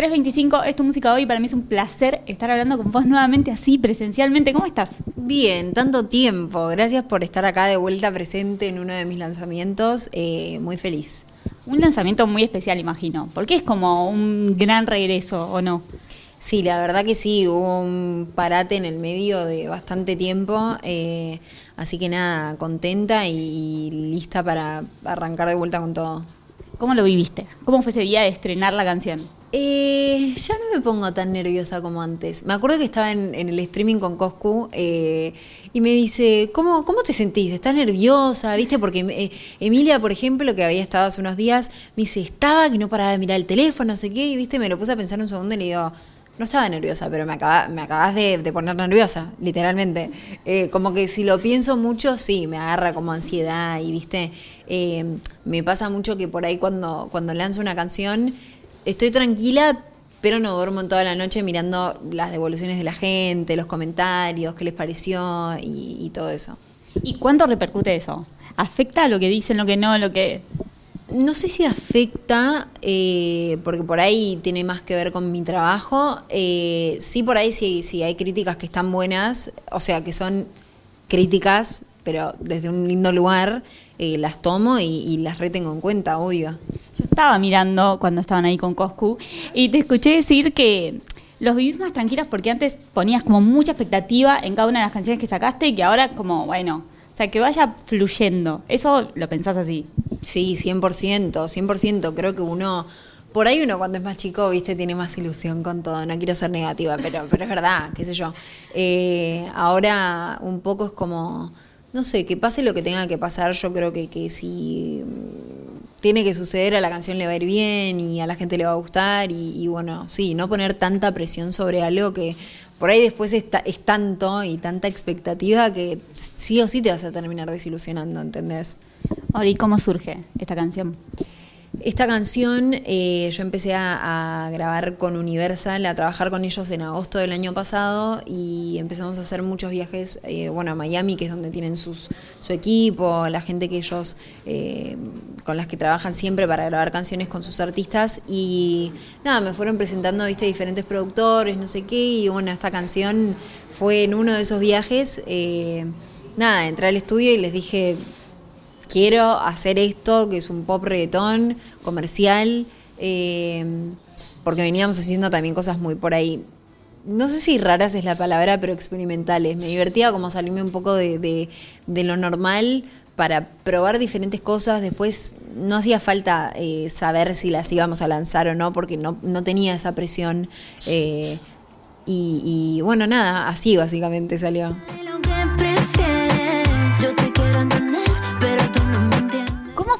325 es tu música hoy. Para mí es un placer estar hablando con vos nuevamente así, presencialmente. ¿Cómo estás? Bien, tanto tiempo. Gracias por estar acá de vuelta presente en uno de mis lanzamientos. Eh, muy feliz. Un lanzamiento muy especial, imagino, porque es como un gran regreso, ¿o no? Sí, la verdad que sí, hubo un parate en el medio de bastante tiempo, eh, así que nada, contenta y lista para arrancar de vuelta con todo. ¿Cómo lo viviste? ¿Cómo fue ese día de estrenar la canción? Eh, ya no me pongo tan nerviosa como antes. Me acuerdo que estaba en, el streaming con Coscu eh, y me dice, ¿cómo, ¿cómo te sentís? ¿Estás nerviosa? ¿Viste? Porque eh, Emilia, por ejemplo, que había estado hace unos días, me dice, estaba que no paraba de mirar el teléfono, no sé qué, y viste, me lo puse a pensar un segundo y le digo, no estaba nerviosa, pero me, acaba, me acabas de, poner nerviosa, literalmente. Eh, como que si lo pienso mucho, sí, me agarra como ansiedad y, viste, me pasa mucho que por ahí cuando, cuando lanzo una canción, estoy tranquila, pero no duermo toda la noche mirando las devoluciones de la gente, los comentarios, qué les pareció y, y todo eso. ¿Y cuánto repercute eso? ¿Afecta lo que dicen, lo que no, lo que no sé si afecta, eh, porque por ahí tiene más que ver con mi trabajo. Eh, sí, por ahí sí, sí hay críticas que están buenas, o sea, que son críticas, pero desde un lindo lugar, eh, las tomo y, las retengo en cuenta, obvio. Estaba mirando cuando estaban ahí con Coscu y te escuché decir que los vivís más tranquilos porque antes ponías como mucha expectativa en cada una de las canciones que sacaste y que ahora como, bueno, o sea, que vaya fluyendo. ¿Eso lo pensás así? Sí, 100%, 100%. Creo que uno, por ahí uno cuando es más chico, viste, tiene más ilusión con todo. No quiero ser negativa, pero, pero es verdad, qué sé yo. Eh, ahora un poco es como, no sé, que pase lo que tenga que pasar. Yo creo que, que si tiene que suceder, a la canción le va a ir bien y a la gente le va a gustar. Y, y bueno, sí, no poner tanta presión sobre algo que por ahí después es, es tanto y tanta expectativa que sí o sí te vas a terminar desilusionando, ¿entendés? Ahora, ¿y cómo surge esta canción? Esta canción eh, yo empecé a, grabar con Universal, a trabajar con ellos en agosto del año pasado y empezamos a hacer muchos viajes, eh, bueno, a Miami, que es donde tienen sus, su equipo, la gente que ellos, eh, con las que trabajan siempre para grabar canciones con sus artistas. Y nada, me fueron presentando, viste, diferentes productores, no sé qué, y bueno, esta canción fue en uno de esos viajes, nada, entré al estudio y les dije, quiero hacer esto, que es un pop reggaetón comercial, eh, porque veníamos haciendo también cosas muy por ahí. No sé si raras es la palabra, pero experimentales. Me divertía como salirme un poco de, lo normal para probar diferentes cosas. Después no hacía falta eh, saber si las íbamos a lanzar o no, porque no, tenía esa presión. Eh, y bueno, nada, así básicamente salió.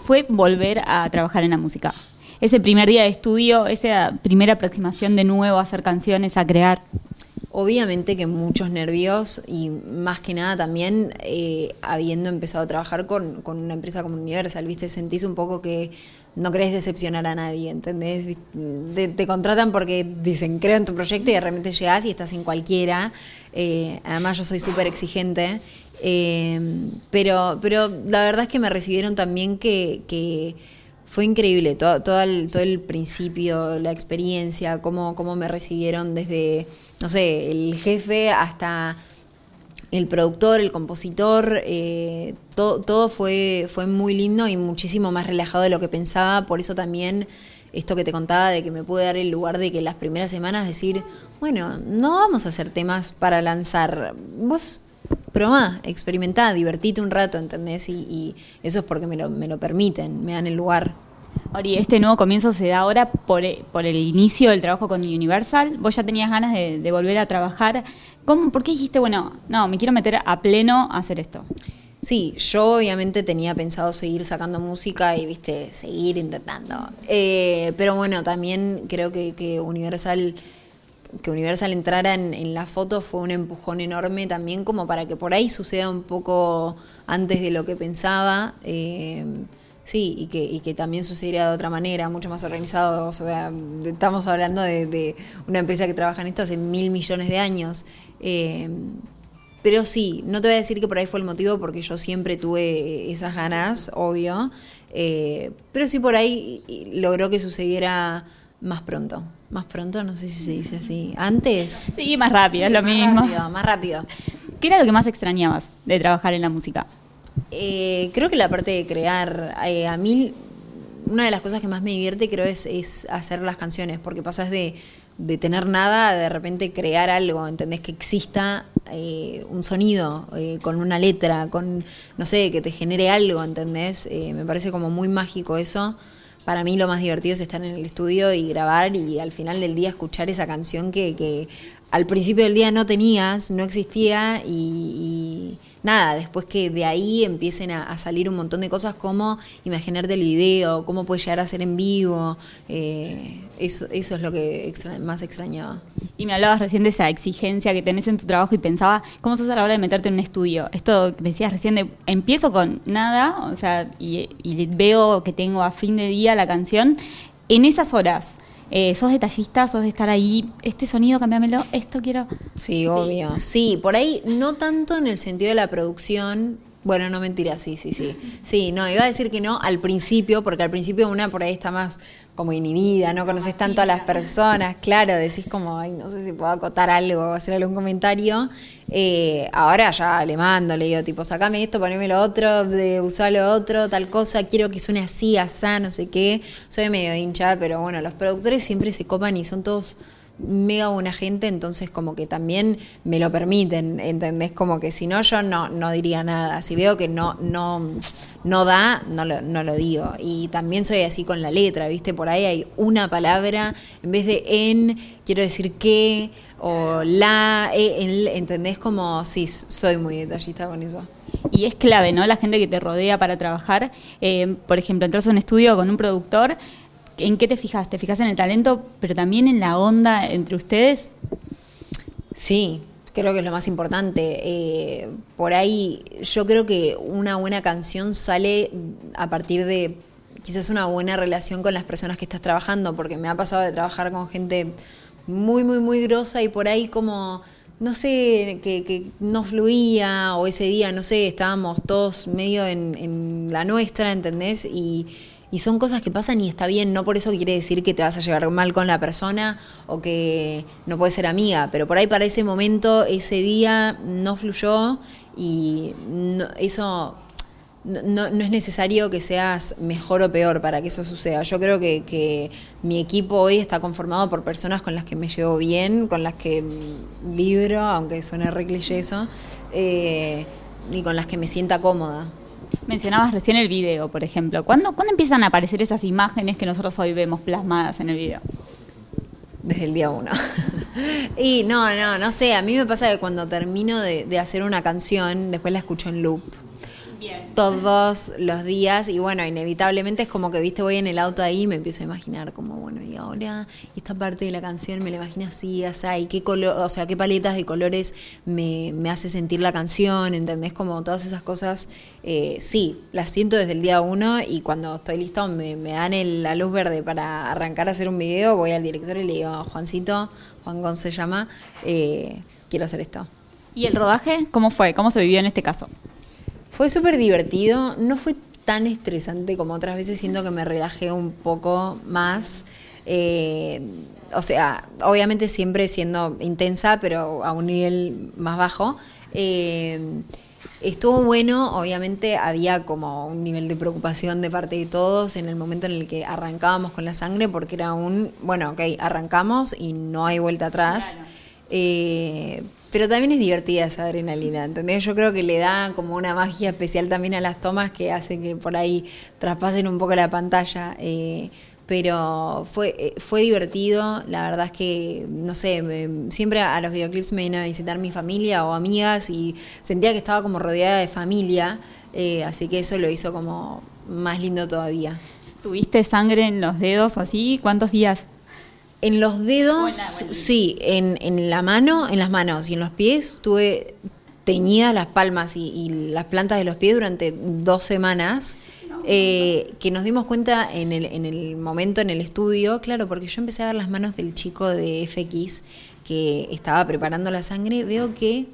Fue volver a trabajar en la música? Ese primer día de estudio, esa primera aproximación de nuevo a hacer canciones, a crear. Obviamente que muchos nervios y más que nada también eh, habiendo empezado a trabajar con, una empresa como Universal, ¿viste? Sentís un poco que no querés decepcionar a nadie, ¿entendés? Te, contratan porque dicen, creo en tu proyecto y de repente llegás y estás en cualquiera. Eh, además yo soy súper exigente eh, pero, pero la verdad es que me recibieron también que, fue increíble todo, todo, el, todo el principio, la experiencia, cómo, cómo me recibieron desde, no sé, el jefe hasta el productor, el compositor, eh, todo, fue, fue muy lindo y muchísimo más relajado de lo que pensaba, por eso también esto que te contaba de que me pude dar el lugar de que las primeras semanas decir, bueno, no vamos a hacer temas para lanzar, vos probá, experimentá, divertite un rato, ¿entendés? Y, eso es porque me lo, me lo permiten, me dan el lugar. Ori, este nuevo comienzo se da ahora por, por, el inicio del trabajo con Universal. Vos ya tenías ganas de, volver a trabajar. ¿Cómo, ¿Por qué dijiste, bueno, no, me quiero meter a pleno a hacer esto? Sí, yo obviamente tenía pensado seguir sacando música y, viste, seguir intentando. Eh, pero bueno, también creo que, Universal que Universal entrara en, la foto fue un empujón enorme también como para que por ahí suceda un poco antes de lo que pensaba. Eh, sí, y que, y que también sucediera de otra manera, mucho más organizado. O sea, estamos hablando de, una empresa que trabaja en esto hace mil millones de años. Eh, pero sí, no te voy a decir que por ahí fue el motivo porque yo siempre tuve esas ganas, obvio. Eh, pero sí por ahí logró que sucediera más pronto. más pronto, no sé si se dice así. Antes. Sí, más rápido, es lo más mismo. Rápido, más rápido. ¿Qué era lo que más extrañabas de trabajar en la música? Eh, creo que la parte de crear, eh, a mí una de las cosas que más me divierte creo es, es hacer las canciones, porque pasas de, de tener nada a de repente crear algo, ¿entendés? Que exista eh, un sonido, eh, con una letra, con, no sé, que te genere algo, ¿entendés? Eh, me parece como muy mágico eso. Para mí lo más divertido es estar en el estudio y grabar y al final del día escuchar esa canción que, que al principio del día no tenías, no existía y, y nada, después que de ahí empiecen a, salir un montón de cosas como imaginarte el video, cómo puede llegar a ser en vivo, eh, eso, eso es lo que más extrañaba. Y me hablabas recién de esa exigencia que tenés en tu trabajo y pensaba, ¿cómo sos a la hora de meterte en un estudio? Esto me decías recién de, empiezo con nada, o sea, y veo que tengo a fin de día la canción, en esas horas, eh, sos detallista, sos de estar ahí, este sonido, cambiámelo, esto quiero. Sí, obvio. Sí. por ahí no tanto en el sentido de la producción. Bueno, no mentira, sí, sí, sí. Sí, no, iba a decir que no al principio, porque al principio una por ahí está más como inhibida, no conoces tanto a las personas, claro, decís como, ay, no sé si puedo acotar algo o hacer algún comentario. Eh, ahora ya le mando, le digo, tipo, sacame esto, poneme lo otro, de usar lo otro, tal cosa, quiero que suene así, asá, no sé qué. Soy medio hincha, pero bueno, los productores siempre se copan y son todos mega buena gente, entonces como que también me lo permiten, ¿entendés? Como que si no, yo no, no diría nada. Si veo que no, no, no da, no lo, no lo digo. Y también soy así con la letra, ¿viste? Por ahí hay una palabra, en vez de en, quiero decir que, o la, e, en, ¿entendés? Como, sí, soy muy detallista con eso. Y es clave, ¿no? La gente que te rodea para trabajar. Eh, por ejemplo, entras a un estudio con un productor, ¿En qué te fijas? ¿Te fijas en el talento, pero también en la onda entre ustedes? Sí, creo que es lo más importante. Eh, por ahí yo creo que una buena canción sale a partir de quizás una buena relación con las personas que estás trabajando, porque me ha pasado de trabajar con gente muy, muy, muy grosa y por ahí como, no sé, que, no fluía o ese día, no sé, estábamos todos medio en, en la nuestra, ¿entendés? Y y son cosas que pasan y está bien, no por eso quiere decir que te vas a llevar mal con la persona o que no puedes ser amiga, pero por ahí para ese momento, ese día no fluyó y no, eso no, es necesario que seas mejor o peor para que eso suceda. Yo creo que, que, mi equipo hoy está conformado por personas con las que me llevo bien, con las que vibro, aunque suene re cliché eso, eh, y con las que me sienta cómoda. Mencionabas recién el video, por ejemplo. ¿Cuándo, ¿Cuándo empiezan a aparecer esas imágenes que nosotros hoy vemos plasmadas en el video? Desde el día uno. y no, no, no sé. A mí me pasa que cuando termino de, de hacer una canción, después la escucho en loop. Bien. Todos los días y bueno, inevitablemente es como que, viste, voy en el auto ahí y me empiezo a imaginar como, bueno, y ahora esta parte de la canción me la imagino así, o sea, y qué color, o sea, qué paletas de colores me, me hace sentir la canción, ¿entendés? Como todas esas cosas, eh, sí, las siento desde el día uno y cuando estoy lista me, me dan el, la luz verde para arrancar a hacer un video, voy al director y le digo, Juancito, Juan Gon se llama, eh, quiero hacer esto. ¿Y el rodaje cómo fue? ¿Cómo se vivió en este caso? Fue súper divertido, no fue tan estresante como otras veces, siento que me relajé un poco más. Eh, o sea, obviamente siempre siendo intensa, pero a un nivel más bajo. Eh, estuvo bueno, obviamente había como un nivel de preocupación de parte de todos en el momento en el que arrancábamos con la sangre, porque era un, bueno, ok, arrancamos y no hay vuelta atrás. Claro. Eh, pero también es divertida esa adrenalina, ¿entendés? Yo creo que le da como una magia especial también a las tomas que hace que por ahí traspasen un poco la pantalla. Eh, pero fue, fue divertido, la verdad es que, no sé, me, siempre a los videoclips me vino a visitar mi familia o amigas y sentía que estaba como rodeada de familia, eh, así que eso lo hizo como más lindo todavía. ¿Tuviste sangre en los dedos así? ¿Cuántos días? En los dedos, sí, en, en, la mano, en las manos. Y en los pies tuve teñidas las palmas y, y las plantas de los pies durante dos semanas. Eh, que nos dimos cuenta en el, en el momento en el estudio, claro, porque yo empecé a ver las manos del chico de FX que estaba preparando la sangre, veo que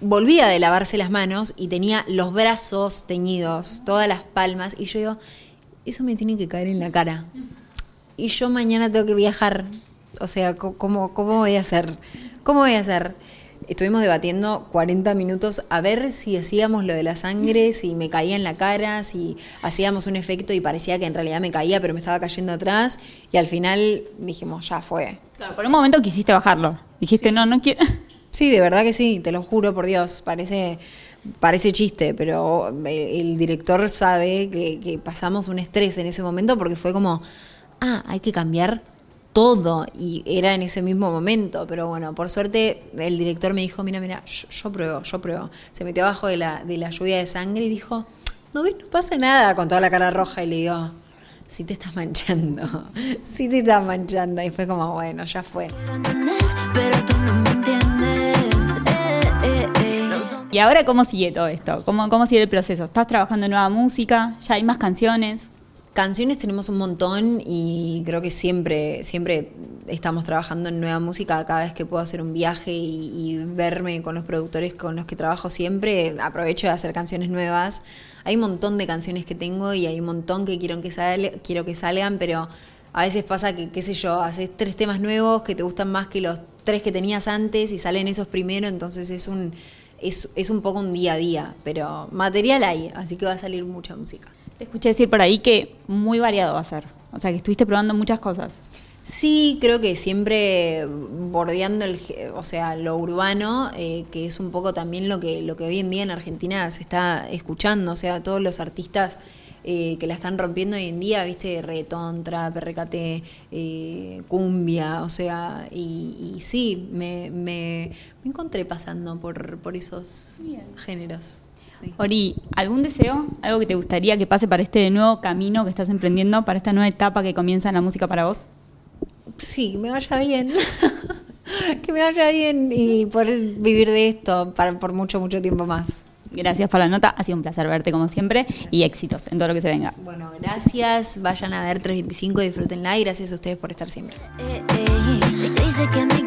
volvía de lavarse las manos y tenía los brazos teñidos, todas las palmas, y yo digo, eso me tiene que caer en la cara y yo mañana tengo que viajar. O sea, ¿cómo, cómo voy a hacer? ¿Cómo voy a hacer? Estuvimos debatiendo 40 minutos a ver si hacíamos lo de la sangre, si me caía en la cara, si hacíamos un efecto y parecía que en realidad me caía, pero me estaba cayendo atrás. Y al final dijimos, ya fue. Claro, por un momento quisiste bajarlo. Dijiste, no, no quiero. Sí, de verdad que sí, te lo juro por Dios. Parece, parece chiste, pero el, director sabe que, que pasamos un estrés en ese momento porque fue como, ah, hay que cambiar todo y era en ese mismo momento, pero bueno, por suerte el director me dijo, mira, mira, yo, pruebo, yo pruebo. Se metió abajo de la, de la lluvia de sangre y dijo, no ves, no pasa nada, con toda la cara roja y le digo, sí te estás manchando, sí te estás manchando y fue como, bueno, ya fue. ¿Y ahora cómo sigue todo esto? ¿Cómo, ¿Cómo sigue el proceso? ¿Estás trabajando en nueva música? ¿Ya hay más canciones? Canciones tenemos un montón y creo que siempre, siempre estamos trabajando en nueva música. Cada vez que puedo hacer un viaje y, verme con los productores con los que trabajo siempre, aprovecho de hacer canciones nuevas. Hay un montón de canciones que tengo y hay un montón que quiero que, quiero que salgan, pero a veces pasa que, qué sé yo, haces tres temas nuevos que te gustan más que los tres que tenías antes y salen esos primero, entonces es un, es, es un poco un día a día, pero material hay, así que va a salir mucha música. Te escuché decir por ahí que muy variado va a ser. O sea, que estuviste probando muchas cosas. Sí, creo que siempre bordeando el, o sea, lo urbano, eh, que es un poco también lo que, lo que hoy en día en Argentina se está escuchando, o sea, todos los artistas eh, que la están rompiendo hoy en día, viste, reggaetón, trap, RKT, eh, cumbia, o sea, y, sí, me, me, encontré pasando por, por esos géneros. Ori, ¿algún deseo? ¿Algo que te gustaría que pase para este nuevo camino que estás emprendiendo, para esta nueva etapa que comienza en la música para vos? Sí, que me vaya bien. que me vaya bien y poder vivir de esto para, por mucho, mucho tiempo más. Gracias por la nota, ha sido un placer verte como siempre y éxitos en todo lo que se venga. Bueno, gracias, vayan a ver 325, disfrútenla y gracias a ustedes por estar siempre. Eh, eh,